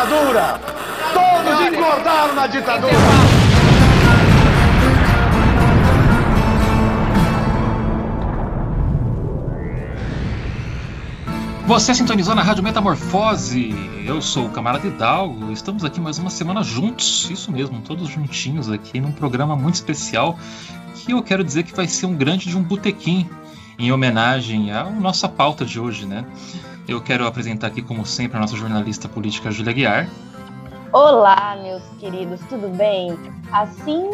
ditadura! Todos engordaram na ditadura! Você sintonizou na Rádio Metamorfose. Eu sou o Camarada Hidalgo. Estamos aqui mais uma semana juntos. Isso mesmo, todos juntinhos aqui num programa muito especial que eu quero dizer que vai ser um grande de um botequim em homenagem à nossa pauta de hoje, né? Eu quero apresentar aqui, como sempre, a nossa jornalista política Júlia Guiar. Olá, meus queridos, tudo bem? Assim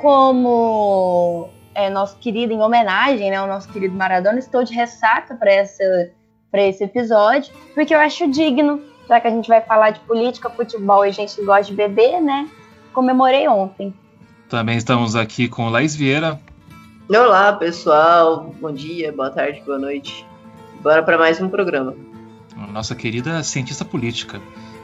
como é nosso querido, em homenagem né, ao nosso querido Maradona, estou de ressaca para essa para esse episódio, porque eu acho digno, já que a gente vai falar de política, futebol e a gente gosta de beber, né? Comemorei ontem. Também estamos aqui com Laís Vieira. Olá, pessoal. Bom dia, boa tarde, boa noite. Bora para mais um programa. Nossa querida cientista política.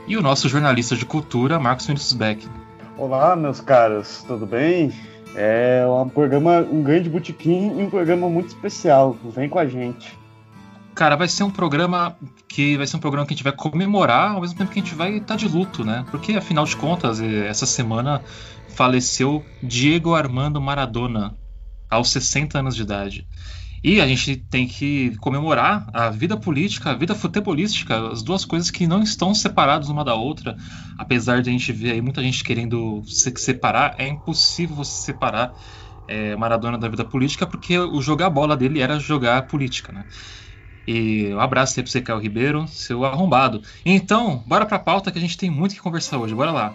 E o nosso jornalista de cultura, Marcos Vinícius Beck. Olá, meus caros, tudo bem? É um programa, um grande botequim e um programa muito especial. Vem com a gente. Cara, vai ser um programa que vai ser um programa que a gente vai comemorar ao mesmo tempo que a gente vai estar tá de luto, né? Porque afinal de contas, eh, essa semana faleceu Diego Armando Maradona aos 60 anos de idade. E a gente tem que comemorar a vida política, a vida futebolística, as duas coisas que não estão separadas uma da outra. Apesar de a gente ver aí muita gente querendo se separar, é impossível você separar é, Maradona da vida política, porque o jogar bola dele era jogar política, né? E um abraço aí pra você, Caio Ribeiro, seu arrombado. Então, bora pra pauta que a gente tem muito que conversar hoje. Bora lá.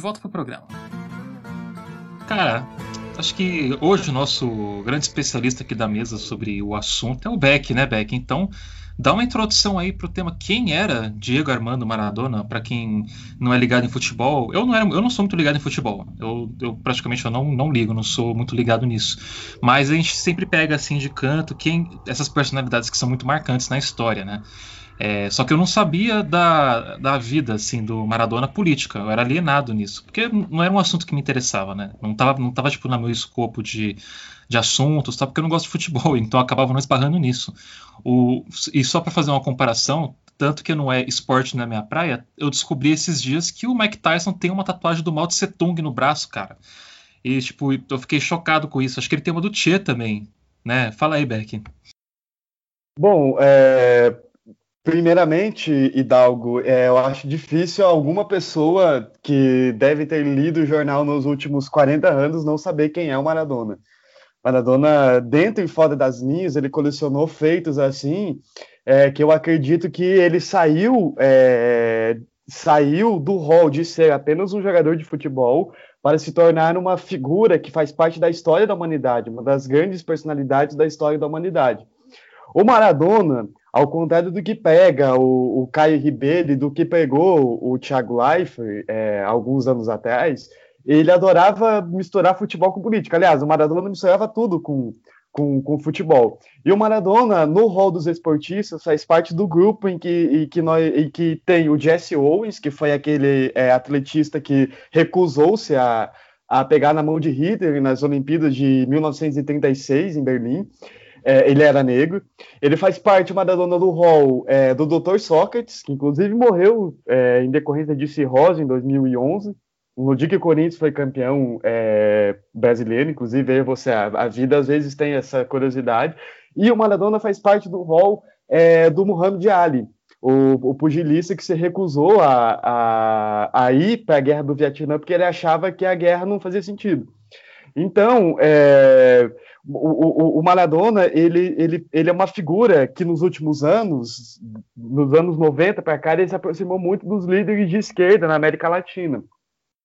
volta pro programa. Cara, acho que hoje o nosso grande especialista aqui da mesa sobre o assunto é o Beck, né, Beck? Então, dá uma introdução aí pro tema quem era Diego Armando Maradona, para quem não é ligado em futebol. Eu não, era, eu não sou muito ligado em futebol. Eu, eu praticamente eu não, não ligo, não sou muito ligado nisso. Mas a gente sempre pega assim de canto quem essas personalidades que são muito marcantes na história, né? É, só que eu não sabia da, da vida assim do Maradona política, eu era alienado nisso, porque não era um assunto que me interessava, né? Não estava não tava, tipo, no meu escopo de, de assuntos, tá? porque eu não gosto de futebol, então eu acabava não esbarrando nisso. O, e só para fazer uma comparação, tanto que não é esporte na minha praia, eu descobri esses dias que o Mike Tyson tem uma tatuagem do Mao Tse Tung no braço, cara. E, tipo, eu fiquei chocado com isso. Acho que ele tem uma do Tchê também, né? Fala aí, Beck. Bom, é, Primeiramente, Hidalgo, é, eu acho difícil alguma pessoa que deve ter lido o jornal nos últimos 40 anos não saber quem é o Maradona. Maradona, dentro e fora das linhas, ele colecionou feitos assim, é, que eu acredito que ele saiu, é, saiu do rol de ser apenas um jogador de futebol para se tornar uma figura que faz parte da história da humanidade, uma das grandes personalidades da história da humanidade. O Maradona, ao contrário do que pega o, o Caio Ribeiro e do que pegou o Thiago Leifert é, alguns anos atrás, ele adorava misturar futebol com política. Aliás, o Maradona misturava tudo com, com, com futebol. E o Maradona, no rol dos esportistas, faz parte do grupo em que, em que, nós, em que tem o Jesse Owens, que foi aquele é, atletista que recusou-se a, a pegar na mão de Hitler nas Olimpíadas de 1936, em Berlim. É, ele era negro. Ele faz parte, uma da dona do hall é, do Dr. Sócrates, que inclusive morreu é, em decorrência de cirrose em 2011. No dia que o Corinthians foi campeão é, brasileiro, inclusive aí você, a, a, vida às vezes tem essa curiosidade. E o Maradona faz parte do hall é, do Muhammad Ali, o, o, pugilista que se recusou a, a, a ir para a guerra do Vietnã porque ele achava que a guerra não fazia sentido. Então, é, o, o, o, Maradona, ele, ele, ele é uma figura que nos últimos anos, nos anos 90 para cá, ele se aproximou muito dos líderes de esquerda na América Latina.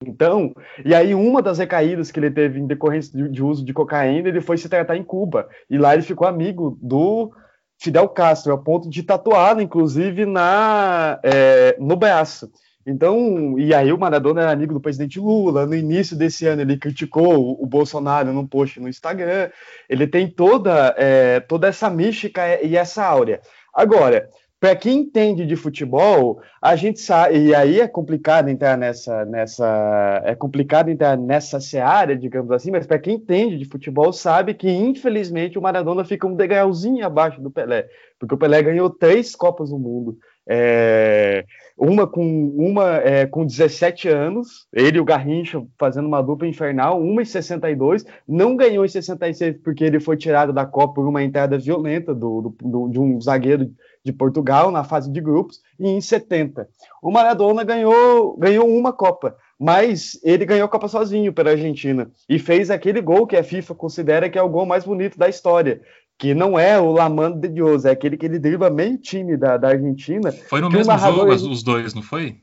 Então, e aí uma das recaídas que ele teve em decorrência de, de uso de cocaína, ele foi se tratar em Cuba. E lá ele ficou amigo do Fidel Castro, a ponto de tatuá-lo, inclusive, na, é, no braço. Então, e aí o Maradona era amigo do presidente Lula. No início desse ano ele criticou o Bolsonaro num post no Instagram. Ele tem toda, é, toda essa mística e essa áurea. Agora, para quem entende de futebol, a gente sabe, e aí é complicado entrar nessa, nessa é complicado entrar nessa seara, digamos assim, mas para quem entende de futebol sabe que infelizmente o Maradona fica um degrauzinho abaixo do Pelé, porque o Pelé ganhou três Copas do Mundo, é, uma com uma é, com 17 anos, ele e o Garrincha fazendo uma dupla infernal, uma em 62, não ganhou em 66 porque ele foi tirado da Copa por uma entrada violenta do, do, de um zagueiro de Portugal na fase de grupos e em 70. O Maradona ganhou, ganhou uma Copa, mas ele ganhou a Copa sozinho pela Argentina e fez aquele gol que a FIFA considera que é o gol mais bonito da história, que não é o Lamando de Dios, é aquele que ele dribla meio time da, da Argentina. Foi no mesmo jogo os dois, não foi?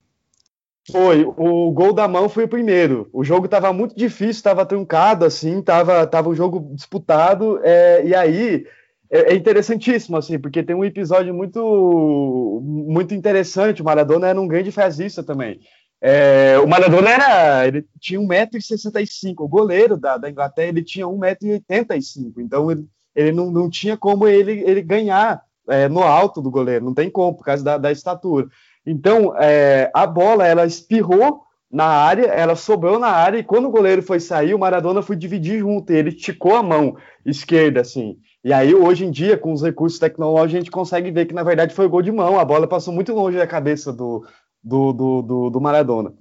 Foi, o gol da mão foi o primeiro. O jogo estava muito difícil, estava truncado, assim, estava tava um jogo disputado, é, e aí é, é, interessantíssimo, assim, porque tem um episódio muito, muito interessante. O Maradona era um grande fazista também. É, o Maradona era, ele tinha 1,65m. O goleiro da, da Inglaterra ele tinha 1,85m. Então ele, ele não, não tinha como ele, ele ganhar é, no alto do goleiro. Não tem como, por causa da, da estatura. Então é, a bola ela espirrou na área, ela sobrou na área e quando o goleiro foi sair, o Maradona foi dividir junto. Ele esticou a mão esquerda assim. E aí, hoje em dia, com os recursos tecnológicos, a gente consegue ver que, na verdade, foi gol de mão. A bola passou muito longe da cabeça do, do, do, do, do Maradona.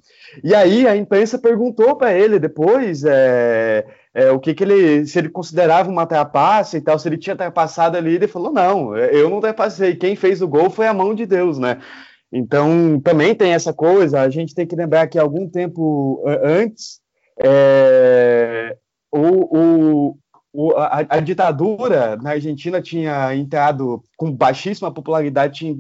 E aí, a imprensa perguntou para ele depois é, é, o que, que ele, se ele considerava uma trapaça e tal, se ele tinha ultrapassado ali. Ele falou: não, eu não ultrapassei. Quem fez o gol foi a mão de Deus, né? Então, também tem essa coisa. A gente tem que lembrar que algum tempo antes. É, o, o, o, a, a, ditadura na Argentina tinha entrado com baixíssima popularidade, tinha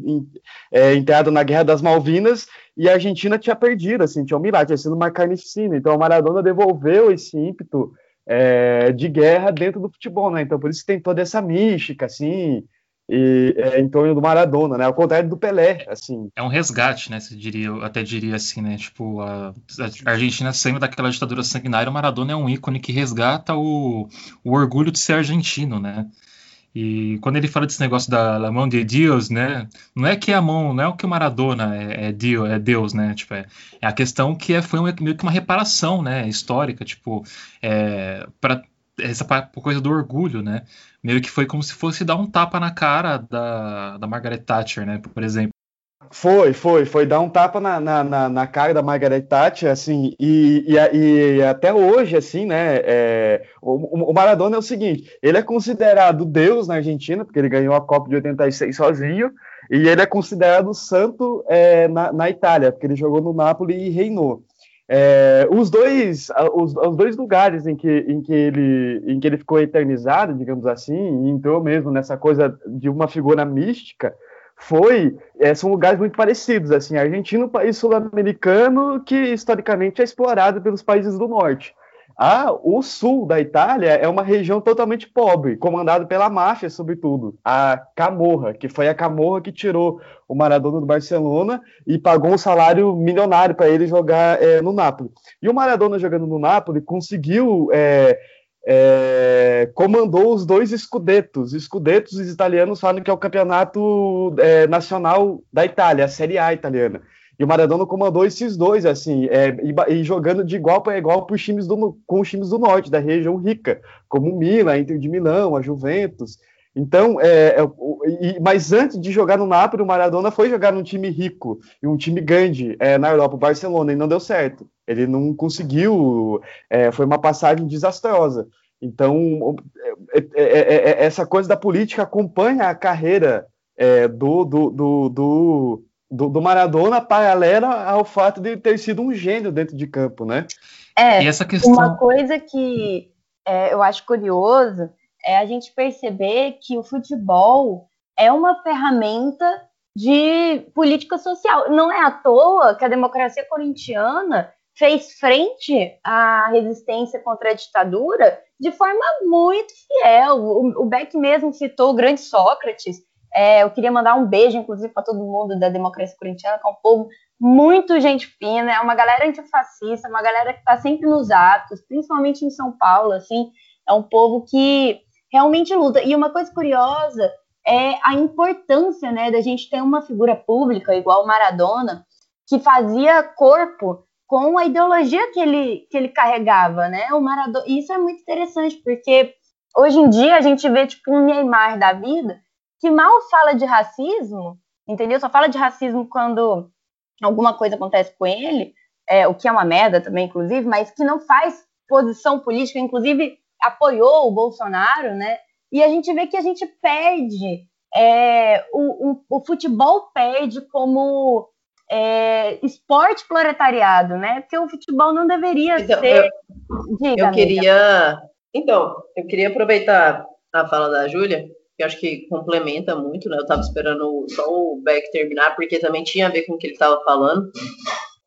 é, entrado na Guerra das Malvinas e a Argentina tinha perdido, assim, tinha um milagre, tinha sido uma carnificina. Então, a Maradona devolveu esse ímpeto é, de guerra dentro do futebol, né? Então, por isso tem toda essa mística, assim, e, é, em torno do Maradona, né? Ao contrário do Pelé, assim. É um resgate, né? Você diria, eu até diria assim, né? Tipo, a, a Argentina saindo daquela ditadura sanguinária, o Maradona é um ícone que resgata o, o orgulho de ser argentino, né? E quando ele fala desse negócio da, da mão de Deus, né? Não é que a mão, não é o que o Maradona é, é Deus, é Deus, né? Tipo, é, é a questão que é, foi meio que uma reparação, né? Histórica, tipo, é, para essa coisa do orgulho, né? Meio que foi como se fosse dar um tapa na cara da, da Margaret Thatcher, né? Por exemplo. Foi, foi, foi dar um tapa na, na, na cara da Margaret Thatcher, assim, e, e, e até hoje, assim, né, é, o, o, Maradona é o seguinte, ele é considerado Deus na Argentina, porque ele ganhou a Copa de 86 sozinho, e ele é considerado santo é, na, na Itália, porque ele jogou no Napoli e reinou. É, os, dois, os, os, dois lugares em que, em, que ele, em que ele ficou eternizado, digamos assim, e entrou mesmo nessa coisa de uma figura mística, foi é, são lugares muito parecidos. Assim, Argentina um país sul-americano que historicamente é explorado pelos países do norte. Ah, o sul da Itália é uma região totalmente pobre, comandada pela máfia, sobretudo. A Camorra, que foi a Camorra que tirou o Maradona do Barcelona e pagou um salário milionário para ele jogar é, no Napoli. E o Maradona jogando no Napoli conseguiu. É, é, comandou os dois escudetos. Escudetos, os italianos falam que é o campeonato é, nacional da Itália, a Série A italiana. E o Maradona comandou esses dois, assim, é, e, e, jogando de igual para igual os times do, com os times do norte, da região rica, como o Milan, Inter de Milão, a Juventus. Então, é, é, e, mas antes de jogar no Napoli, o Maradona foi jogar num time rico e um time grande é, na Europa, o Barcelona, e não deu certo. Ele não conseguiu, é, foi uma passagem desastrosa. Então, é, é, essa coisa da política acompanha a carreira do, do, do, do do, do, Maradona paralela ao fato de ter sido um gênio dentro de campo, né? É, questão... uma coisa que é, eu acho curioso é a gente perceber que o futebol é uma ferramenta de política social. Não é à toa que a democracia corintiana fez frente à resistência contra a ditadura de forma muito fiel. O, Beck mesmo citou o grande Sócrates, é, eu queria mandar um beijo, inclusive, para todo mundo da democracia corintiana, que é um povo muito gente fina, é uma galera antifascista, uma galera que está sempre nos atos, principalmente em São Paulo, assim, é um povo que realmente luta. E uma coisa curiosa é a importância, né, da gente ter uma figura pública igual Maradona, que fazia corpo com a ideologia que ele, que ele carregava, né? O Maradona, isso é muito interessante, porque hoje em dia a gente vê tipo um Neymar da vida que mal fala de racismo, entendeu? Só fala de racismo quando alguma coisa acontece com ele, é, o que é uma merda também, inclusive, mas que não faz posição política, inclusive apoiou o Bolsonaro, né? E a gente vê que a gente perde, é, o, o, o, futebol perde como é, esporte proletariado, né? Porque o futebol não deveria então, ser. Eu, Diga, eu queria. Então, eu queria aproveitar a fala da Júlia, que acho que complementa muito, né? Eu estava esperando só o Beck terminar, porque também tinha a ver com o que ele estava falando,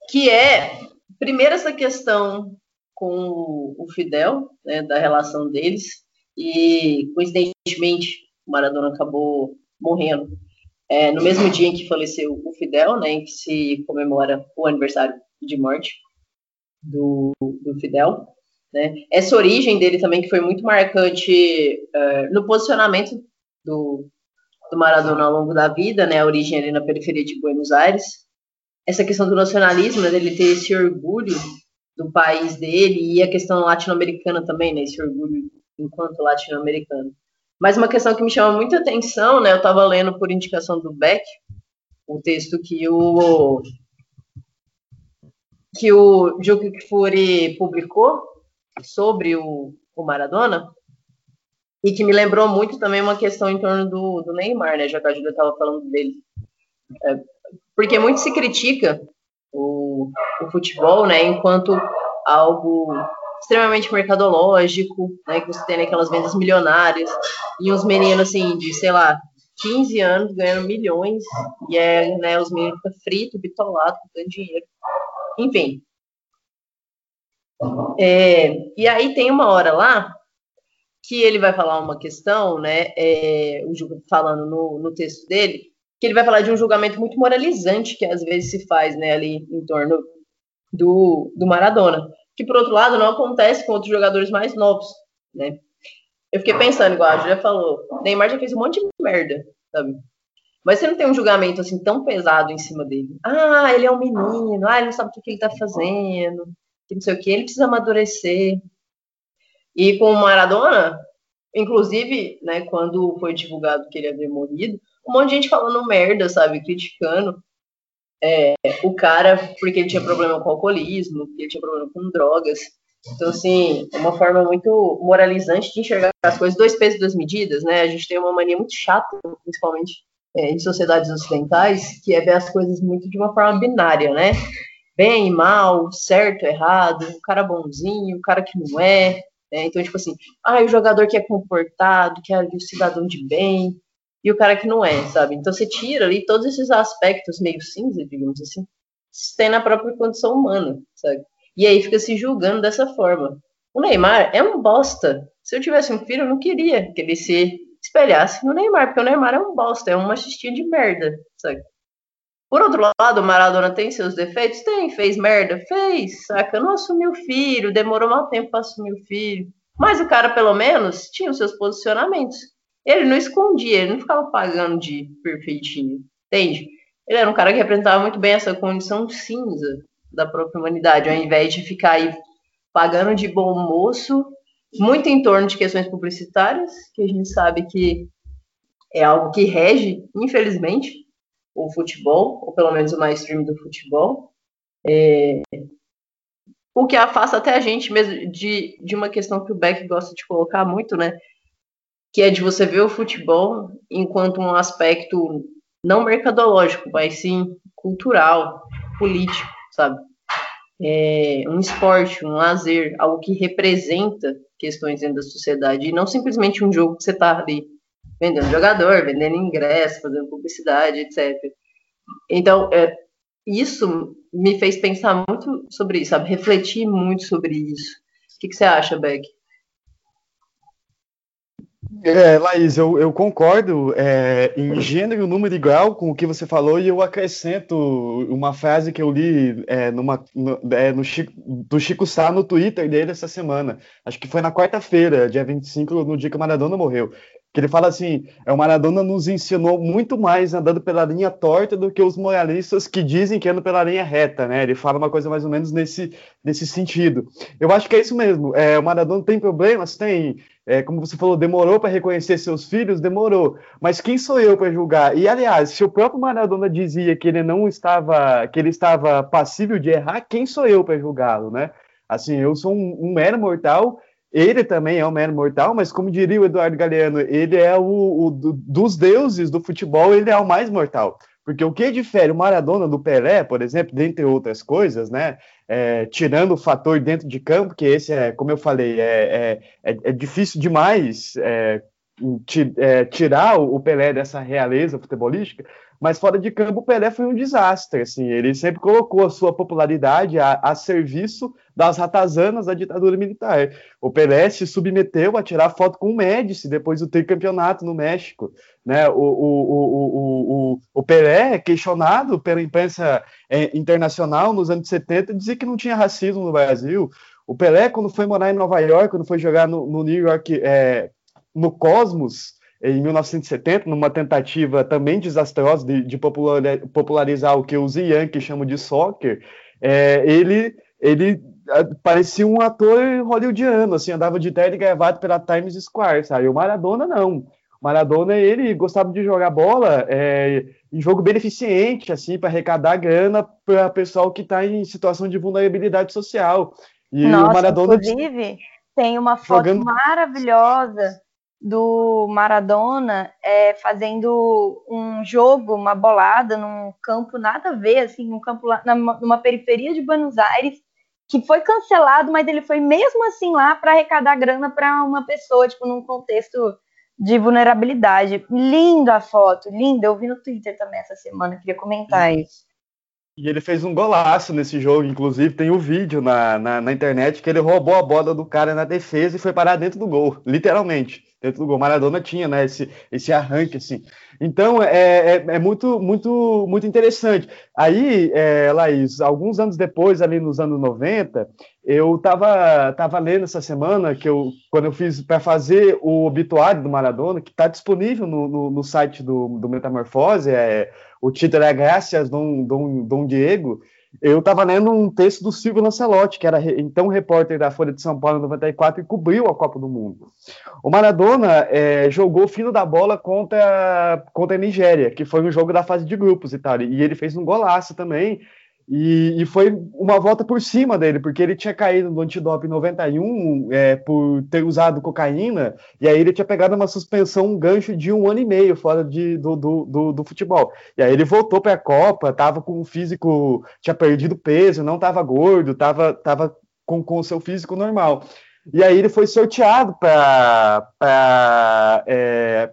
que é, primeiro, essa questão com o Fidel, né, da relação deles, e coincidentemente o Maradona acabou morrendo é, no mesmo dia em que faleceu o Fidel, né, em que se comemora o aniversário de morte do, do Fidel. Né. Essa origem dele também que foi muito marcante é, no posicionamento do, do Maradona ao longo da vida, né, a origem ali na periferia de Buenos Aires. Essa questão do nacionalismo, né, dele ter esse orgulho do país dele e a questão latino-americana também, né, esse orgulho enquanto latino-americano. Mas uma questão que me chama muita atenção, né, eu estava lendo por indicação do Beck, o texto que o que o Juki Kfouri publicou sobre o, o Maradona, e que me lembrou muito também uma questão em torno do, do Neymar, né, já que a Júlia estava falando dele. É, porque muito se critica o, o futebol, né, enquanto algo extremamente mercadológico, né, que você tem aquelas vendas milionárias, e uns meninos, assim, de, sei lá, 15 anos ganhando milhões, e é, né, os meninos ficam fritos, bitolados, ganhando dinheiro. Enfim. É, e aí tem uma hora lá que ele vai falar uma questão, né, é, o falando no, no texto dele, que ele vai falar de um julgamento muito moralizante que às vezes se faz, né, ali em torno do, do Maradona, que por outro lado não acontece com outros jogadores mais novos, né? Eu fiquei pensando, igual a Julia falou, Neymar já fez um monte de merda, sabe? Mas você não tem um julgamento assim tão pesado em cima dele. Ah, ele é um menino, ah, ele não sabe o que ele tá fazendo, que não sei o que, ele precisa amadurecer. E com o Maradona, inclusive, né, quando foi divulgado que ele havia morrido, um monte de gente falando merda, sabe, criticando é, o cara porque ele tinha problema com alcoolismo, porque ele tinha problema com drogas. Então, assim, é uma forma muito moralizante de enxergar as coisas, dois pesos, duas medidas, né? A gente tem uma mania muito chata, principalmente é, em sociedades ocidentais, que é ver as coisas muito de uma forma binária, né? Bem e mal, certo, errado, o cara bonzinho, o cara que não é. Né? Então, tipo assim, ah, o jogador que é comportado, que é o cidadão de bem, e o cara que não é, sabe? Então você tira ali todos esses aspectos meio cinza, digamos assim, tem na própria condição humana, sabe? E aí fica se julgando dessa forma. O Neymar é um bosta. Se eu tivesse um filho, eu não queria que ele se espelhasse no Neymar, porque o Neymar é um bosta, é um machistinha de merda, sabe? Por outro lado, o Maradona tem seus defeitos? Tem, fez merda? Fez, saca? Não assumiu o filho, demorou mal tempo para assumir o filho. Mas o cara, pelo menos, tinha os seus posicionamentos. Ele não escondia, ele não ficava pagando de perfeitinho, entende? Ele era um cara que representava muito bem essa condição cinza da própria humanidade, ao invés de ficar aí pagando de bom moço, muito em torno de questões publicitárias, que a gente sabe que é algo que rege, infelizmente, o futebol, ou pelo menos o mainstream do futebol. É... O que afasta até a gente mesmo de, de uma questão que o Beck gosta de colocar muito, né? Que é de você ver o futebol enquanto um aspecto não mercadológico, mas sim cultural, político, sabe? É um esporte, um lazer, algo que representa questões dentro da sociedade e não simplesmente um jogo que você está ali vendendo jogador, vendendo ingresso, fazendo publicidade, etc. Então, é, isso me fez pensar muito sobre isso, sabe? Refletir muito sobre isso. O que, que você acha, Beck? É, Laís, eu, eu concordo é, em gênero, número e grau com o que você falou e eu acrescento uma frase que eu li é, numa, no, é, no Chico, do Chico Sá no Twitter dele essa semana. Acho que foi na quarta-feira, dia 25, no dia que o Maradona morreu. Que ele fala assim: é, o Maradona nos ensinou muito mais andando pela linha torta do que os moralistas que dizem que andam pela linha reta, né? Ele fala uma coisa mais ou menos nesse, nesse sentido. Eu acho que é isso mesmo. É, o Maradona tem problemas? Tem. É, como você falou, demorou para reconhecer seus filhos? Demorou. Mas quem sou eu para julgar? E, aliás, se o próprio Maradona dizia que ele não estava, que ele estava passível de errar, quem sou eu para julgá-lo, né? Assim, eu sou um, um mero mortal ele também é um mero mortal, mas como diria o Eduardo Galeano, ele é o, o do, dos deuses do futebol, ele é o mais mortal. Porque o que difere o Maradona do Pelé, por exemplo, dentre outras coisas, né? É, tirando o fator dentro de campo, que esse é, como eu falei, é, é, é, é difícil demais é, é, tirar o Pelé dessa realeza futebolística, mas fora de campo o Pelé foi um desastre, assim, ele sempre colocou a sua popularidade a, a serviço das ratazanas da ditadura militar. O Pelé se submeteu a tirar foto com o Médici depois do tricampeonato no México, né? O, o, o, o, o Pelé, questionado pela imprensa é, internacional nos anos 70, dizia que não tinha racismo no Brasil. O Pelé, quando foi morar em Nova York, quando foi jogar no, no New York, é, no Cosmos, em 1970, numa tentativa também desastrosa de, de popularizar o que os Yankees chamam de soccer, é, ele, ele é, parecia um ator hollywoodiano, assim, andava de terno e gravata pela Times Square, sabe? O Maradona não. Maradona, ele gostava de jogar bola é, em jogo beneficente, assim, para arrecadar grana para pessoal que está em situação de vulnerabilidade social. E Nossa, o Maradona inclusive, tem uma foto jogando... maravilhosa do Maradona é, fazendo um jogo, uma bolada num campo nada a ver, assim, um campo lá, numa periferia de Buenos Aires, que foi cancelado, mas ele foi mesmo assim lá para arrecadar grana para uma pessoa, tipo, num contexto de vulnerabilidade. Linda a foto, linda. Eu vi no Twitter também essa semana, queria comentar isso. E ele fez um golaço nesse jogo, inclusive tem o um vídeo na, na, na, internet que ele roubou a bola do cara na defesa e foi parar dentro do gol, literalmente dentro do gol. Maradona tinha, né, esse, esse arranque, assim. Então, é, é, é muito, muito, muito interessante. Aí, é, Laís, alguns anos depois, ali nos anos 90, eu estava tava lendo essa semana, que eu, quando eu fiz para fazer o obituário do Maradona, que está disponível no, no, no, site do, do Metamorfose, é, o título é Graças Dom, Dom, Dom Diego, eu estava lendo um texto do Silvio Lancelotti, que era então repórter da Folha de São Paulo em 94 e cobriu a Copa do Mundo. O Maradona é, jogou fino da bola contra, contra a Nigéria, que foi um jogo da fase de grupos e tal, e ele fez um golaço também. E, e, foi uma volta por cima dele, porque ele tinha caído no antidoping em 91 é, por ter usado cocaína, e aí ele tinha pegado uma suspensão, um gancho de um ano e meio fora de, do, do, do, do futebol. E aí ele voltou para a Copa, estava com o físico, tinha perdido peso, não estava gordo, estava tava com, com o seu físico normal. E aí ele foi sorteado para. É,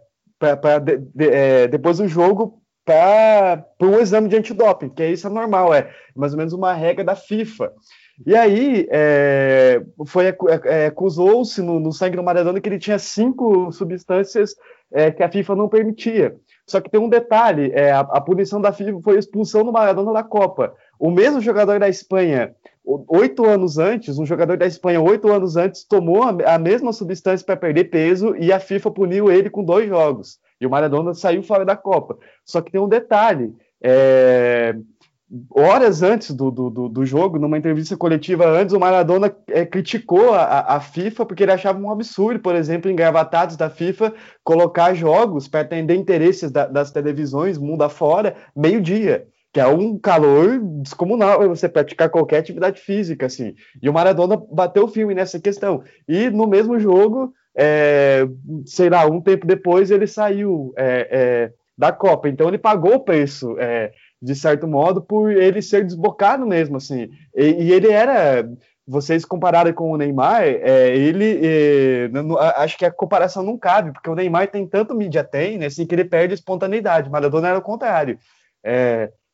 de, de, é, depois do jogo para um exame de antidoping, que isso é normal, é mais ou menos uma regra da FIFA. E aí é, foi é, é, acusou-se no, no, sangue do Maradona que ele tinha cinco substâncias é, que a FIFA não permitia. Só que tem um detalhe: é, a, a, punição da FIFA foi a expulsão do Maradona da Copa. O mesmo jogador da Espanha, oito anos antes, um jogador da Espanha, oito anos antes, tomou a, a mesma substância para perder peso e a FIFA puniu ele com dois jogos. E o Maradona saiu fora da Copa. Só que tem um detalhe: é, horas antes do, do, do, jogo, numa entrevista coletiva antes, o Maradona é, criticou a, a, FIFA porque ele achava um absurdo, por exemplo, engravatados da FIFA, colocar jogos para atender interesses da, das televisões mundo afora, meio-dia. Que é um calor descomunal você praticar qualquer atividade física, assim. E o Maradona bateu o filme nessa questão. E no mesmo jogo, é, sei lá, um tempo depois ele saiu é, é, da Copa, então ele pagou o preço, é, de certo modo, por ele ser desbocado mesmo, assim, e, e ele era, vocês compararam com o Neymar, é, ele, é, acho que a comparação não cabe, porque o Neymar tem tanto mídia tem, né, assim, que ele perde espontaneidade, Maradona era o contrário,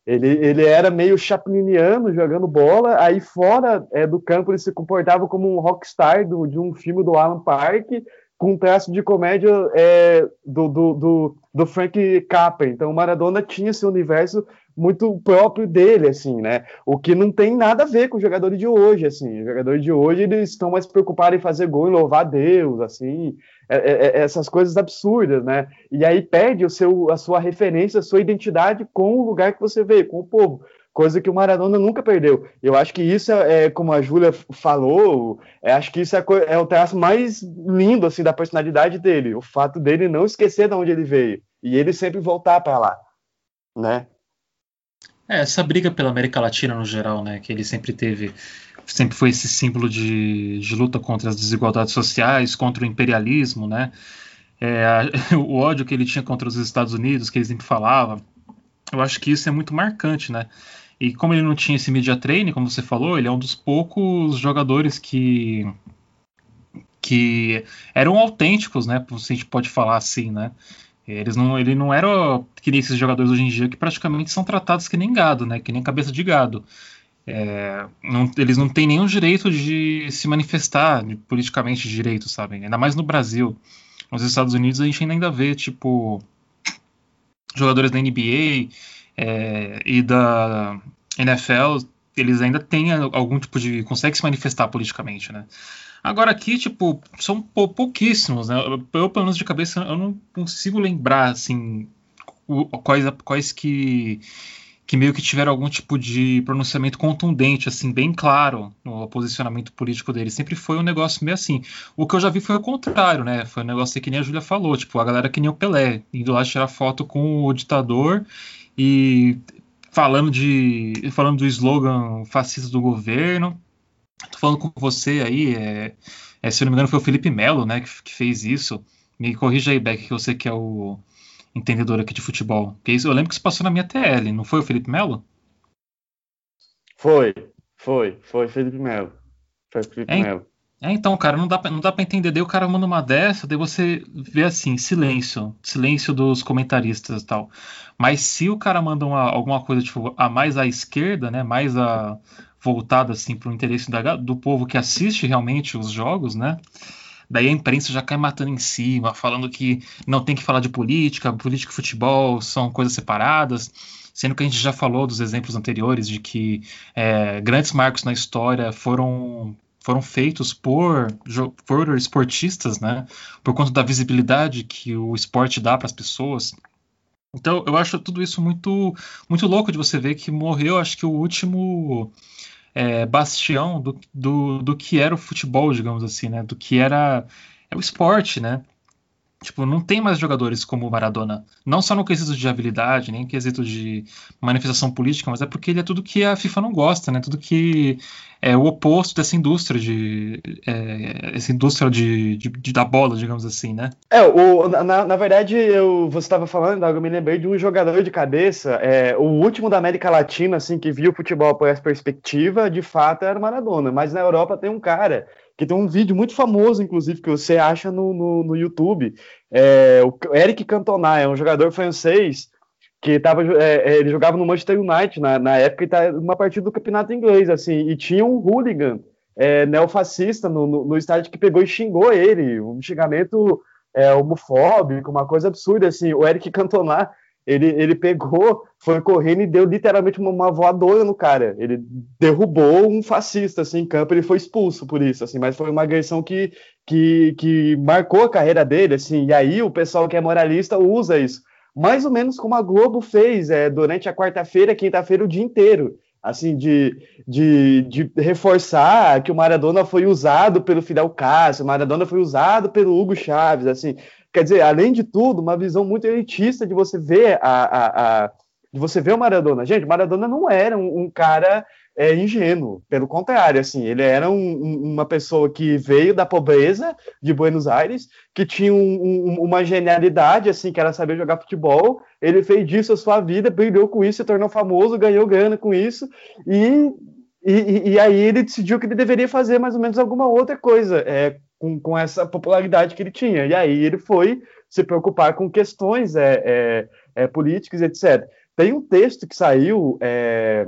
ele, ele era meio chapliniano jogando bola, aí fora é, do campo ele se comportava como um rockstar do, de um filme do Alan Park, com um traço de comédia é, do, do, do, do, Frank Capra. Então, o Maradona tinha esse universo muito próprio dele, assim, né? O que não tem nada a ver com os jogadores de hoje, assim. Os jogadores de hoje, eles estão mais preocupados em fazer gol e louvar Deus, assim, é, é, é, essas coisas absurdas, né? E aí perde o seu, a sua referência, a sua identidade com o lugar que você veio, com o povo coisa que o Maradona nunca perdeu. Eu acho que isso é, como a Júlia falou, acho que isso é, é, o traço mais lindo assim da personalidade dele, o fato dele não esquecer de onde ele veio e ele sempre voltar para lá, né? É, essa briga pela América Latina no geral, né, que ele sempre teve, sempre foi esse símbolo de, de luta contra as desigualdades sociais, contra o imperialismo, né? É, o ódio que ele tinha contra os Estados Unidos, que ele sempre falava. Eu acho que isso é muito marcante, né? E como ele não tinha esse media training, como você falou, ele é um dos poucos jogadores que que eram autênticos, né? Se a gente pode falar assim, né? Eles não, ele não era que nem esses jogadores hoje em dia que praticamente são tratados que nem gado, né? Que nem cabeça de gado. É, não, eles não têm nenhum direito de se manifestar politicamente de direito, sabe? Ainda mais no Brasil. Nos Estados Unidos a gente ainda vê, tipo, jogadores da NBA é, e da NFL, eles ainda têm algum tipo de. conseguem se manifestar politicamente, né? Agora aqui, tipo, são pou, pouquíssimos, né? Eu, pelo menos de cabeça, eu não consigo lembrar, assim, quais, quais que, que meio que tiveram algum tipo de pronunciamento contundente, assim, bem claro no posicionamento político deles. Sempre foi um negócio meio assim. O que eu já vi foi o contrário, né? Foi um negócio que nem a Júlia falou, tipo, a galera que nem o Pelé, indo lá tirar foto com o ditador e falando de falando do slogan fascista do governo. Tô falando com você aí, é, é, se eu não me engano foi o Felipe Melo, né, que, que fez isso. Me corrija aí, Beck, que você que é o entendedor aqui de futebol. Porque isso, eu lembro que isso passou na minha TL, não foi o Felipe Melo? Foi, foi, foi Felipe Melo. Foi Felipe é, Melo. É, então, cara, não dá, pra, não dá pra entender. Daí o cara manda uma dessa, daí você vê assim, silêncio. Silêncio dos comentaristas e tal. Mas se o cara manda uma, alguma coisa, tipo, a mais à esquerda, né? Mais a, voltada, assim, pro interesse da, do povo que assiste realmente os jogos, né? Daí a imprensa já cai matando em cima, falando que não tem que falar de política, política e futebol são coisas separadas sendo que a gente já falou dos exemplos anteriores de que é, grandes marcos na história foram foram feitos por, por esportistas, né? Por conta da visibilidade que o esporte dá para as pessoas. Então, eu acho tudo isso muito, muito louco de você ver que morreu, acho que o último é, bastião do, do, do que era o futebol, digamos assim, né? Do que era é o esporte, né? Tipo, não tem mais jogadores como o Maradona. Não só no quesito de habilidade, nem quesito de manifestação política, mas é porque ele é tudo que a FIFA não gosta, né? Tudo que é o oposto dessa indústria de. É, essa indústria de, de, de, da bola, digamos assim, né? É, o, na, na verdade, eu, você estava falando, eu me lembrei de um jogador de cabeça, é, o último da América Latina, assim, que viu o futebol por essa perspectiva, de fato era o Maradona. Mas na Europa tem um cara que tem um vídeo muito famoso, inclusive, que você acha no, no, no YouTube. É, o Eric Cantona é um jogador francês que tava, é, é, ele jogava no Manchester United na, na época e tá uma partida do campeonato inglês, assim, e tinha um hooligan é, neofascista no, no, no, estádio que pegou e xingou ele, um xingamento é, homofóbico, uma coisa absurda, assim, o Eric Cantona ele, ele pegou, foi correndo e deu literalmente uma, uma, voadora no cara. Ele derrubou um fascista assim, em campo, ele foi expulso por isso, assim, mas foi uma agressão que, que, que marcou a carreira dele, assim, e aí o pessoal que é moralista usa isso. Mais ou menos como a Globo fez é, durante a quarta-feira, quinta-feira, o dia inteiro assim, de, de, de, reforçar que o Maradona foi usado pelo Fidel Castro, o Maradona foi usado pelo Hugo Chaves, assim, Quer dizer, além de tudo, uma visão muito elitista de você ver a, a, a de você ver o Maradona. Gente, Maradona não era um, um cara é, ingênuo, pelo contrário, assim, ele era um, uma pessoa que veio da pobreza de Buenos Aires, que tinha um, uma genialidade, assim, que era saber jogar futebol. Ele fez disso a sua vida, brilhou com isso, se tornou famoso, ganhou grana com isso e e, e, aí ele decidiu que ele deveria fazer mais ou menos alguma outra coisa é, com, com essa popularidade que ele tinha. E aí ele foi se preocupar com questões é, é, é políticas, etc. Tem um texto que saiu é,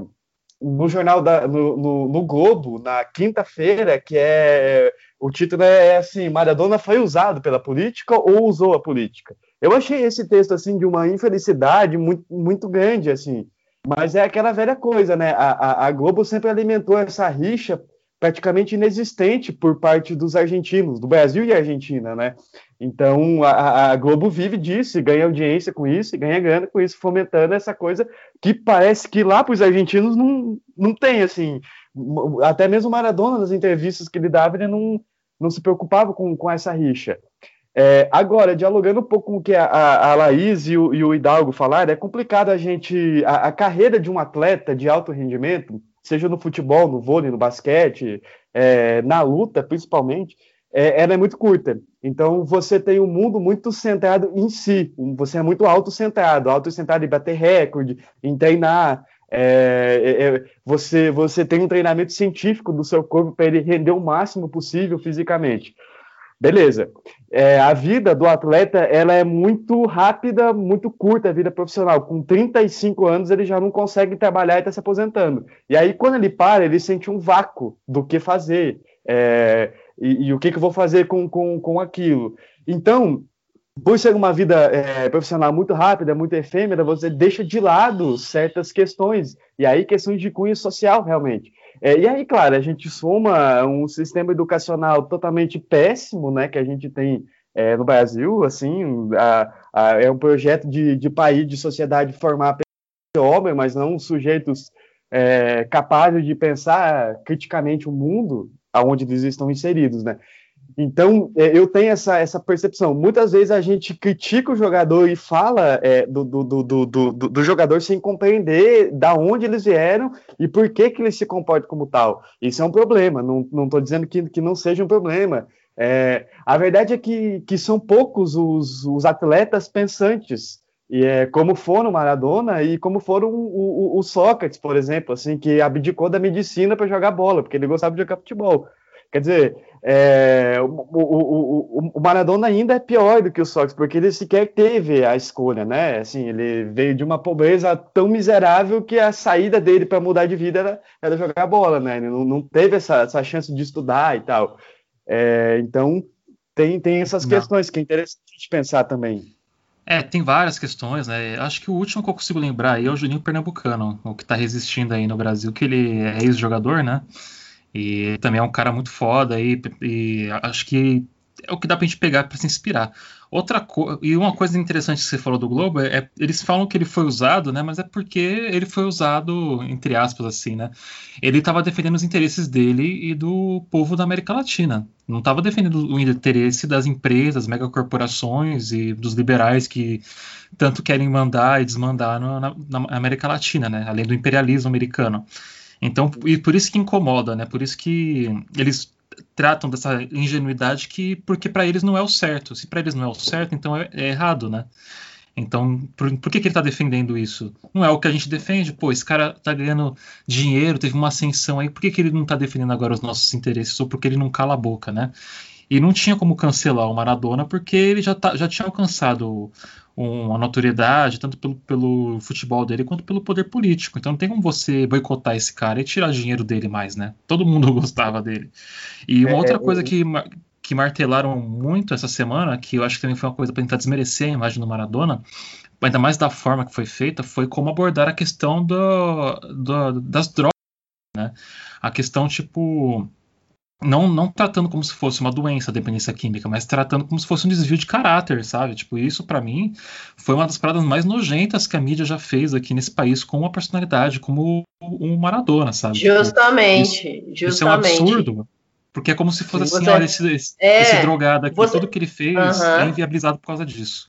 no jornal da, no, no, no, Globo na quinta-feira que é o título é assim: Maradona foi usado pela política ou usou a política? Eu achei esse texto assim de uma infelicidade muito, muito grande, assim. Mas é aquela velha coisa, né? A, a, a Globo sempre alimentou essa rixa praticamente inexistente por parte dos argentinos, do Brasil e Argentina, né? Então a, a, Globo vive disso, ganha audiência com isso, ganha grana com isso, fomentando essa coisa que parece que lá para os argentinos não, não tem, assim, até mesmo Maradona, nas entrevistas que ele dava, ele não, não se preocupava com, com essa rixa. É, agora, dialogando um pouco com o que a, a Laís e o, e o Hidalgo falaram, é complicado a gente. A, a, carreira de um atleta de alto rendimento, seja no futebol, no vôlei, no basquete, é, na luta principalmente, é, ela é muito curta. Então você tem um mundo muito centrado em si, você é muito autocentrado, autocentrado em bater recorde, em treinar. É, é, é, você, você tem um treinamento científico do seu corpo para ele render o máximo possível fisicamente. Beleza. É, a vida do atleta ela é muito rápida, muito curta, a vida profissional. Com 35 anos ele já não consegue trabalhar e está se aposentando. E aí, quando ele para, ele sente um vácuo do que fazer. É, e, e, o que, que eu vou fazer com, com, com aquilo. Então, por ser uma vida é, profissional muito rápida, muito efêmera, você deixa de lado certas questões. E aí, questões de cunho social, realmente. É, e aí, claro, a gente soma um sistema educacional totalmente péssimo, né, que a gente tem é, no Brasil, assim, a, a, é um projeto de, de país, de sociedade formar homem, mas não sujeitos é, capazes de pensar criticamente o mundo aonde eles estão inseridos, né? Então, é, eu tenho essa, essa percepção. Muitas vezes a gente critica o jogador e fala é, do, do, do, do, do, jogador sem compreender da onde eles vieram e por que, que ele se comporta como tal. Isso é um problema, não estou dizendo que, que não seja um problema. É, a verdade é que, que são poucos os, os atletas pensantes, e é, como foram Maradona e como foram o, o, o Sócrates, por exemplo, assim, que abdicou da medicina para jogar bola, porque ele gostava de jogar futebol. Quer dizer, é, o, o, o, Maradona ainda é pior do que o Sócrates, porque ele sequer teve a escolha, né? Assim, ele veio de uma pobreza tão miserável que a saída dele para mudar de vida era, era, jogar bola, né? Ele não, não teve essa, essa, chance de estudar e tal. É, então, tem, tem essas não. questões que é interessante pensar também. É, tem várias questões, né? Acho que o último que eu consigo lembrar aí é o Juninho Pernambucano, o que está resistindo aí no Brasil, que ele é ex-jogador, né? E também é um cara muito foda e, e acho que é o que dá pra gente pegar para se inspirar. Outra e uma coisa interessante que você falou do Globo é, é, eles falam que ele foi usado, né? Mas é porque ele foi usado entre aspas assim, né? Ele estava defendendo os interesses dele e do povo da América Latina. Não estava defendendo o interesse das empresas, megacorporações e dos liberais que tanto querem mandar e desmandar na, na América Latina, né? Além do imperialismo americano. Então, e por isso que incomoda, né? Por isso que eles tratam dessa ingenuidade que porque para eles não é o certo. Se para eles não é o certo, então é, é errado, né? Então, por, por, que, que ele está defendendo isso? Não é o que a gente defende? Pô, esse cara está ganhando dinheiro, teve uma ascensão aí, por que, que ele não está defendendo agora os nossos interesses? Ou porque ele não cala a boca, né? E não tinha como cancelar o Maradona porque ele já, tá, já tinha alcançado uma notoriedade, tanto pelo, pelo futebol dele quanto pelo poder político. Então não tem como você boicotar esse cara e tirar dinheiro dele mais, né? Todo mundo gostava dele. E uma é, outra coisa é... que, que martelaram muito essa semana, que eu acho que também foi uma coisa para tentar desmerecer a imagem do Maradona, ainda mais da forma que foi feita, foi como abordar a questão do, do das drogas, né? A questão, tipo não, não tratando como se fosse uma doença, dependência química, mas tratando como se fosse um desvio de caráter, sabe? Tipo, isso para mim foi uma das paradas mais nojentas que a mídia já fez aqui nesse país com uma personalidade como o Maradona, sabe? Justamente, tipo, isso, justamente. Isso é um absurdo. Porque é como se fosse assim, olha, esse, esse, é, esse, drogado aqui, você, tudo que ele fez uh -huh. é inviabilizado por causa disso.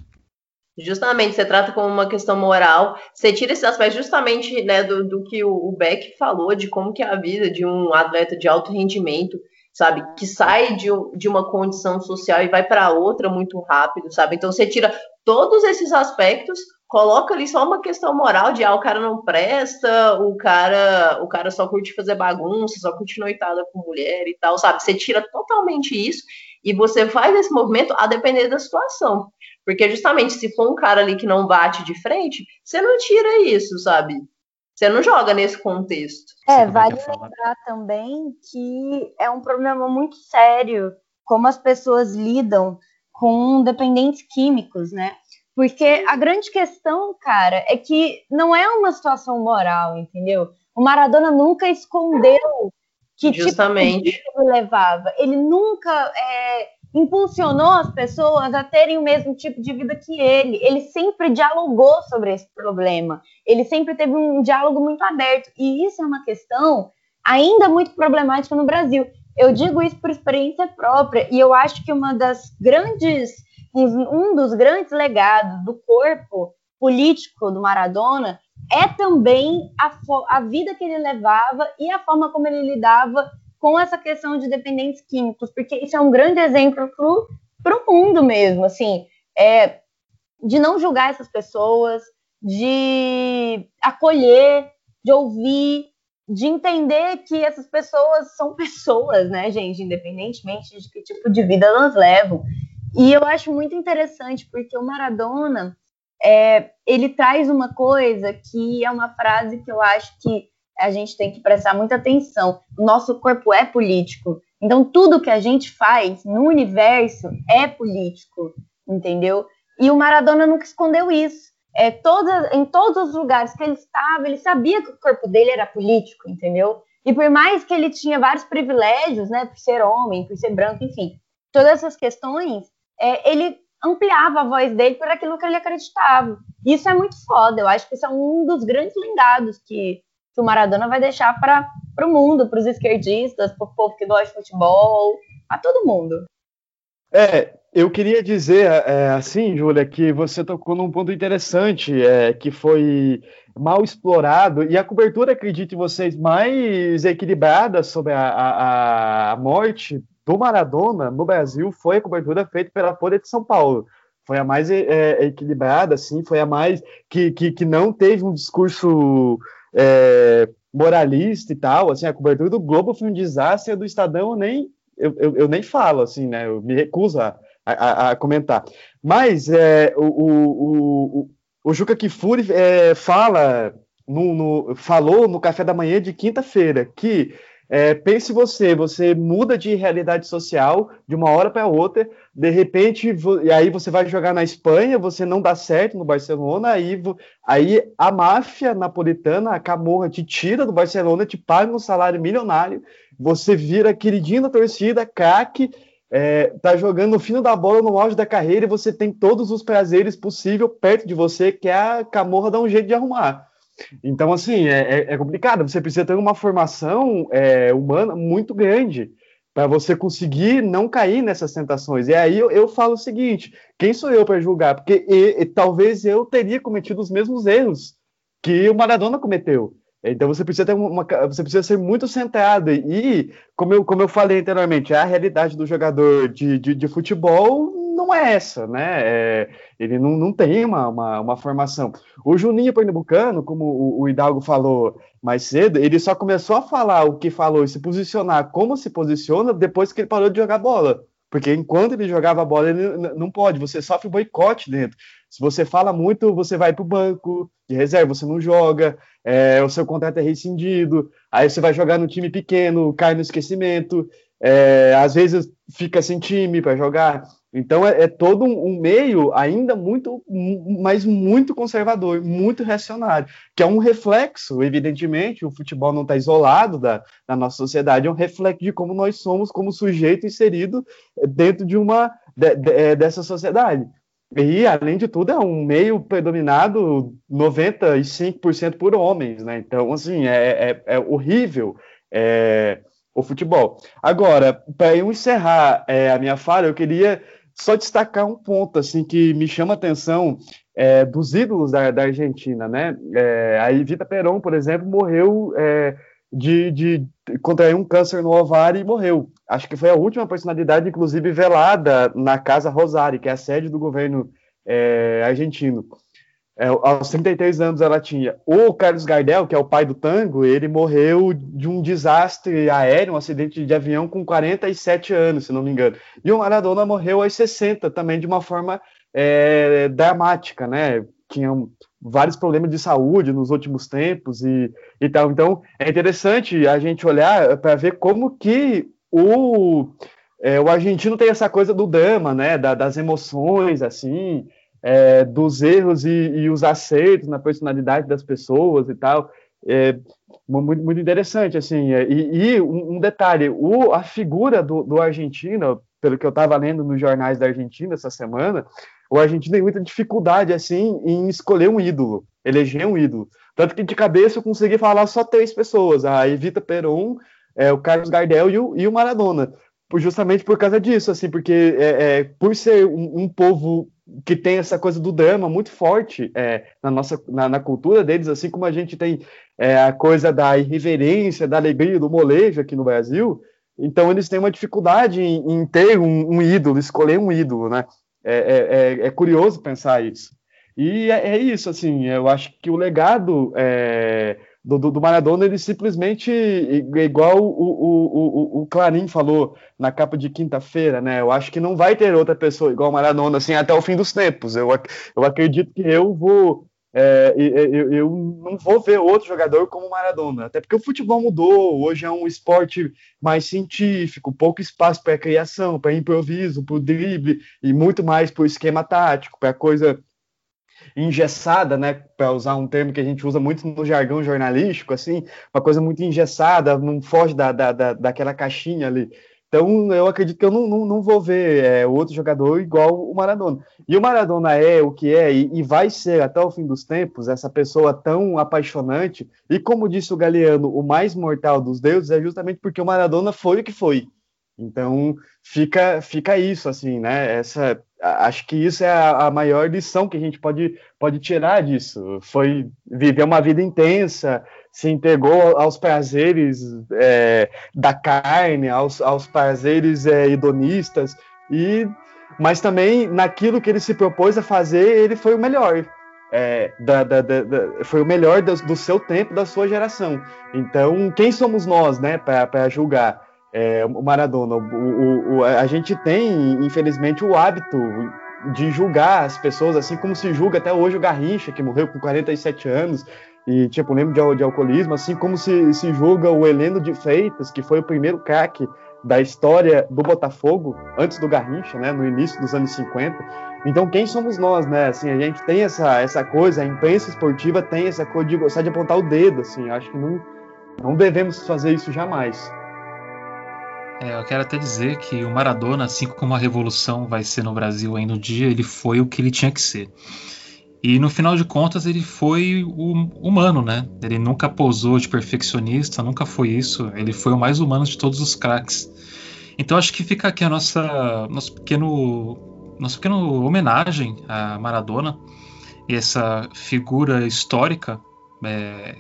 Justamente, você trata como uma questão moral, você tira esse aspecto justamente né, do, do que o, o Beck falou, de como que é a vida de um atleta de alto rendimento, sabe? Que sai de, de uma condição social e vai para outra muito rápido, sabe? Então você tira todos esses aspectos, coloca ali só uma questão moral de ah, o cara não presta, o cara, o cara só curte fazer bagunça, só curte noitada com mulher e tal, sabe? Você tira totalmente isso e você faz esse movimento a depender da situação. Porque justamente se for um cara ali que não bate de frente, você não tira isso, sabe? Você não joga nesse contexto. É, vale lembrar também que é um problema muito sério como as pessoas lidam com dependentes químicos, né? Porque a grande questão, cara, é que não é uma situação moral, entendeu? O Maradona nunca escondeu que Justamente. tipo de levava. Ele nunca é, impulsionou as pessoas a terem o mesmo tipo de vida que ele. Ele sempre dialogou sobre esse problema. Ele sempre teve um diálogo muito aberto. E isso é uma questão ainda muito problemática no Brasil. Eu digo isso por experiência própria. E eu acho que uma das grandes, um dos grandes legados do corpo político do Maradona é também a, a vida que ele levava e a forma como ele lidava com essa questão de dependentes químicos, porque isso é um grande exemplo para o mundo mesmo, assim, é, de não julgar essas pessoas, de acolher, de ouvir, de entender que essas pessoas são pessoas, né, gente, independentemente de que tipo de vida elas levam. E eu acho muito interessante, porque o Maradona, é, ele traz uma coisa que é uma frase que eu acho que a gente tem que prestar muita atenção. O nosso corpo é político. Então, tudo que a gente faz no universo é político, entendeu? E o Maradona nunca escondeu isso. É, toda, em todos os lugares que ele estava, ele sabia que o corpo dele era político, entendeu? E por mais que ele tinha vários privilégios, né, por ser homem, por ser branco, enfim, todas essas questões, é, ele ampliava a voz dele por aquilo que ele acreditava. Isso é muito foda. Eu acho que isso é um dos grandes legados que que o Maradona vai deixar para o mundo, para os esquerdistas, para o povo que gosta de futebol, a todo mundo. É, eu queria dizer é, assim, Júlia, que você tocou num ponto interessante, é, que foi mal explorado, e a cobertura, acredite vocês, mais equilibrada sobre a, a, a morte do Maradona no Brasil foi a cobertura feita pela Folha de São Paulo. Foi a mais é, equilibrada, assim, foi a mais que, que, que não teve um discurso é, moralista e tal, assim, a cobertura do Globo foi um desastre, a do Estadão eu nem, eu, eu, eu nem falo, assim, né, eu me recuso a, a, a comentar. Mas é, o, o, o, o Juca Kifuri é, fala, no, no, falou no café da manhã de quinta-feira que é, pense você, você muda de realidade social de uma hora para outra, de repente, e aí você vai jogar na Espanha, você não dá certo no Barcelona, aí, aí a máfia napolitana, a Camorra, te tira do Barcelona, te paga um salário milionário, você vira queridinho da torcida, craque, é, tá jogando no fino da bola no auge da carreira e você tem todos os prazeres possíveis perto de você, que é a Camorra dá um jeito de arrumar. Então, assim, é, é, é complicado. Você precisa ter uma formação é, humana muito grande para você conseguir não cair nessas tentações. E aí eu, eu falo o seguinte: quem sou eu para julgar? Porque e, e, talvez eu teria cometido os mesmos erros que o Maradona cometeu. Então você precisa ter uma, você precisa ser muito centrado e como eu, como eu falei anteriormente, a realidade do jogador de, de, de futebol não é essa, né? É, ele não, não tem uma, uma, uma, formação. O Juninho Pernambucano, como o, o, Hidalgo falou mais cedo, ele só começou a falar o que falou e se posicionar como se posiciona depois que ele parou de jogar bola. Porque enquanto ele jogava bola, ele não pode, você sofre boicote dentro. Se você fala muito, você vai para o banco de reserva, você não joga, é, o seu contrato é rescindido, aí você vai jogar no time pequeno, cai no esquecimento, é, às vezes fica sem time para jogar. Então é, é todo um, um, meio ainda muito, mas muito conservador, muito reacionário, que é um reflexo, evidentemente, o futebol não está isolado da, da, nossa sociedade, é um reflexo de como nós somos como sujeito inserido dentro de uma de, de, é, dessa sociedade. E, além de tudo, é um meio predominado 95% por homens, né? Então, assim, é, é, é horrível. É, o futebol. Agora, para eu encerrar é, a minha fala, eu queria só destacar um ponto assim que me chama a atenção é, dos ídolos da, da Argentina, né? É, a Evita Peron, por exemplo, morreu é, de, de contrair um câncer no ovário e morreu. Acho que foi a última personalidade, inclusive, velada na Casa Rosário, que é a sede do governo é, argentino. É, aos 33 anos ela tinha. O Carlos Gardel, que é o pai do tango, ele morreu de um desastre aéreo, um acidente de avião com 47 anos, se não me engano. E o Maradona morreu aos 60 também de uma forma é, dramática, né? Tinha vários problemas de saúde nos últimos tempos e, e tal. Então, é interessante a gente olhar para ver como que o, é, o argentino tem essa coisa do drama, né, da, das emoções, assim, é, dos erros e, e, os acertos na personalidade das pessoas e tal. É muito, muito interessante, assim. É, e, e um, detalhe, o, a figura do, do argentino, pelo que eu estava lendo nos jornais da Argentina essa semana, o argentino tem muita dificuldade, assim, em escolher um ídolo, eleger um ídolo. Tanto que de cabeça eu consegui falar só três pessoas, a Evita Peron, é, o Carlos Gardel e o, e o Maradona. Justamente por causa disso, assim, porque é, é, por ser um, um povo que tem essa coisa do drama muito forte é, na nossa na, na, cultura deles, assim como a gente tem é, a coisa da irreverência, da alegria, do molejo aqui no Brasil. Então eles têm uma dificuldade em, em ter um, um, ídolo, escolher um ídolo, né? É, é, é, é curioso pensar isso. E é, é, isso, assim. Eu acho que o legado é, do, do, do, Maradona, ele simplesmente, igual o, o, o, o Clarim falou na capa de quinta-feira, né? Eu acho que não vai ter outra pessoa igual o Maradona, assim, até o fim dos tempos. Eu, eu acredito que eu vou. É, eu, eu não vou ver outro jogador como Maradona, até porque o futebol mudou, hoje é um esporte mais científico, pouco espaço para criação, para improviso, para o drible e muito mais para o esquema tático, para coisa engessada, né, para usar um termo que a gente usa muito no jargão jornalístico, assim, uma coisa muito engessada, não foge da, da, da daquela caixinha ali. Então, eu acredito que eu não, não, não vou ver é, outro jogador igual o Maradona. E o Maradona é o que é e, e, vai ser até o fim dos tempos essa pessoa tão apaixonante. E como disse o Galeano, o mais mortal dos deuses é justamente porque o Maradona foi o que foi. Então, fica, fica isso, assim, né? Essa, acho que isso é a, a, maior lição que a gente pode, pode tirar disso. Foi viver uma vida intensa, se entregou aos prazeres é, da carne, aos, aos prazeres é, hedonistas, e, mas também naquilo que ele se propôs a fazer, ele foi o melhor. É, da, da, da, foi o melhor do, do, seu tempo, da sua geração. Então, quem somos nós, né, para julgar? É, o Maradona. O, o, a gente tem, infelizmente, o hábito de julgar as pessoas, assim como se julga até hoje o Garrincha, que morreu com 47 anos, e tipo, lembro de, de alcoolismo, assim como se, se julga o Heleno de Freitas, que foi o primeiro craque da história do Botafogo, antes do Garrincha, né, no início dos anos 50. Então, quem somos nós, né? Assim, a gente tem essa, essa coisa, a imprensa esportiva tem essa coisa de gostar de apontar o dedo, assim, acho que não, não devemos fazer isso jamais. É, eu quero até dizer que o Maradona, assim como a revolução vai ser no Brasil ainda um dia, ele foi o que ele tinha que ser. E no final de contas, ele foi o humano, né? Ele nunca posou de perfeccionista, nunca foi isso. Ele foi o mais humano de todos os craques. Então acho que fica aqui a nossa nosso pequeno nosso pequeno homenagem a Maradona e essa figura histórica é,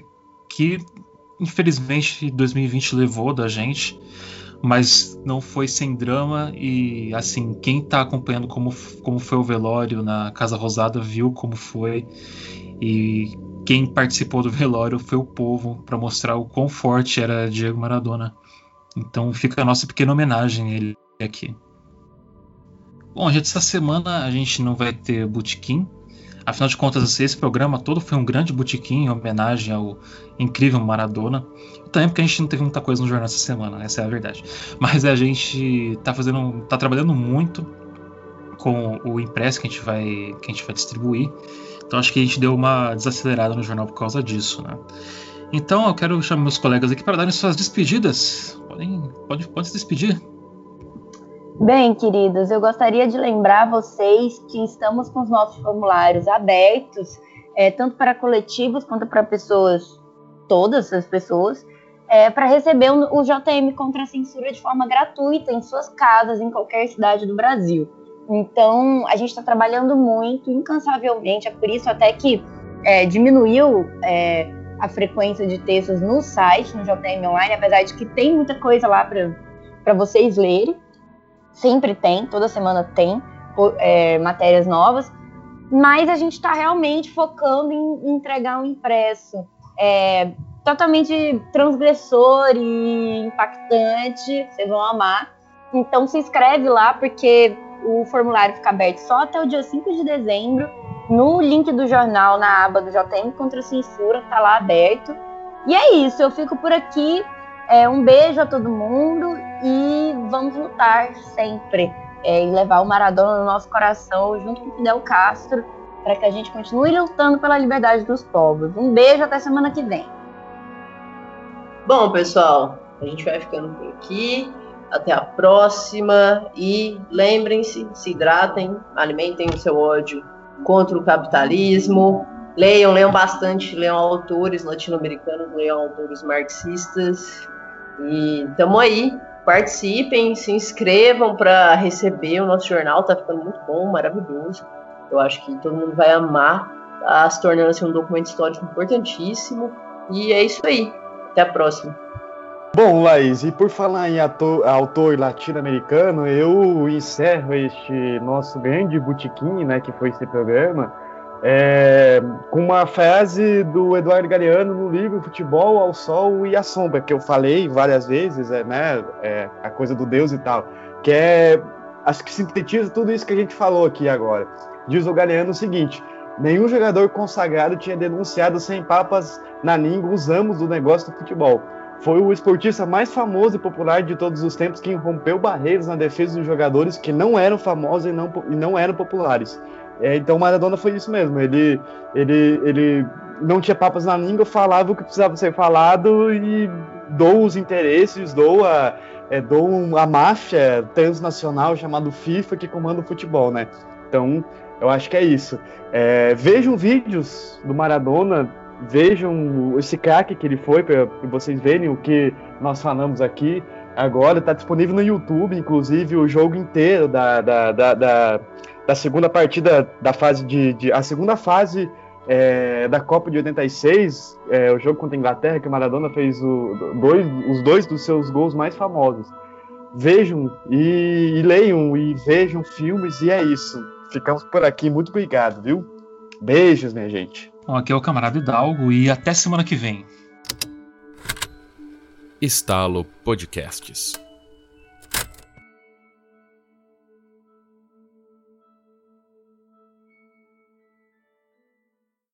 que infelizmente 2020 levou da gente mas não foi sem drama e assim quem está acompanhando como, como foi o velório na Casa Rosada viu como foi e quem participou do velório foi o povo para mostrar o quão forte era Diego Maradona. Então fica a nossa pequena homenagem a ele aqui. Bom, gente, essa semana a gente não vai ter botequim, Afinal de contas, esse programa todo foi um grande botequim em homenagem ao incrível Maradona. Também porque a gente não teve muita coisa no jornal essa semana, essa é a verdade. Mas a gente tá fazendo, tá trabalhando muito com o impresso que a gente vai, que a gente vai distribuir. Então acho que a gente deu uma desacelerada no jornal por causa disso, né? Então eu quero chamar meus colegas aqui para darem suas despedidas. Podem, pode, pode se despedir. Bem, queridos, eu gostaria de lembrar vocês que estamos com os nossos formulários abertos, é, tanto para coletivos quanto para pessoas, todas as pessoas, é, para receber o JM contra a censura de forma gratuita em suas casas, em qualquer cidade do Brasil. Então, a gente está trabalhando muito, incansavelmente, é por isso até que é, diminuiu é, a frequência de textos no site, no JM Online, apesar de que tem muita coisa lá para vocês lerem. Sempre tem, toda semana tem é, matérias novas, mas a gente está realmente focando em entregar um impresso é, totalmente transgressor e impactante, vocês vão amar. Então se inscreve lá, porque o formulário fica aberto só até o dia 5 de dezembro. no link do jornal, na aba do JM contra censura, tá lá aberto. E é isso, eu fico por aqui. É, um beijo a todo mundo e vamos lutar sempre é, e levar o Maradona no nosso coração junto com Fidel Castro para que a gente continue lutando pela liberdade dos povos. Um beijo até semana que vem. Bom, pessoal, a gente vai ficando por aqui. Até a próxima e lembrem-se, se hidratem, alimentem o seu ódio contra o capitalismo. Leiam, leiam bastante, leiam autores latino-americanos, leiam autores marxistas. E tamo aí. Participem, se inscrevam para receber o nosso jornal, tá ficando muito bom, maravilhoso. Eu acho que todo mundo vai amar, tá se tornando assim, um documento histórico importantíssimo. E é isso aí. Até a próxima. Bom, Laís, e por falar em ator, autor latino-americano, eu encerro este nosso grande botequim, né, que foi esse programa, é, com uma frase do Eduardo Galeano no livro Futebol ao Sol e à Sombra, que eu falei várias vezes, é, né, é, a coisa do Deus e tal, que é, acho que sintetiza tudo isso que a gente falou aqui agora. Diz o Galeano o seguinte, nenhum jogador consagrado tinha denunciado sem papas na língua os amos do negócio do futebol foi o esportista mais famoso e popular de todos os tempos que rompeu barreiras na defesa dos jogadores que não eram famosos e não, e não eram populares. É, então Maradona foi isso mesmo. Ele, ele, ele não tinha papas na língua, falava o que precisava ser falado e dou os interesses, dou a, é, dou a máfia transnacional chamado FIFA que comanda o futebol, né? Então eu acho que é isso. É, vejam vídeos do Maradona vejam esse craque que ele foi, para vocês verem o que nós falamos aqui. Agora está disponível no YouTube, inclusive, o jogo inteiro da, da, da, da, da segunda partida da fase de. de a segunda fase é, da Copa de 86, é, o jogo contra a Inglaterra, que o Maradona fez o, dois, os dois dos seus gols mais famosos. Vejam e, e leiam e vejam filmes, e é isso. Ficamos por aqui. Muito obrigado, viu? Beijos, minha gente. Bom, aqui é o camarada Hidalgo e até semana que vem. Estalo Podcasts.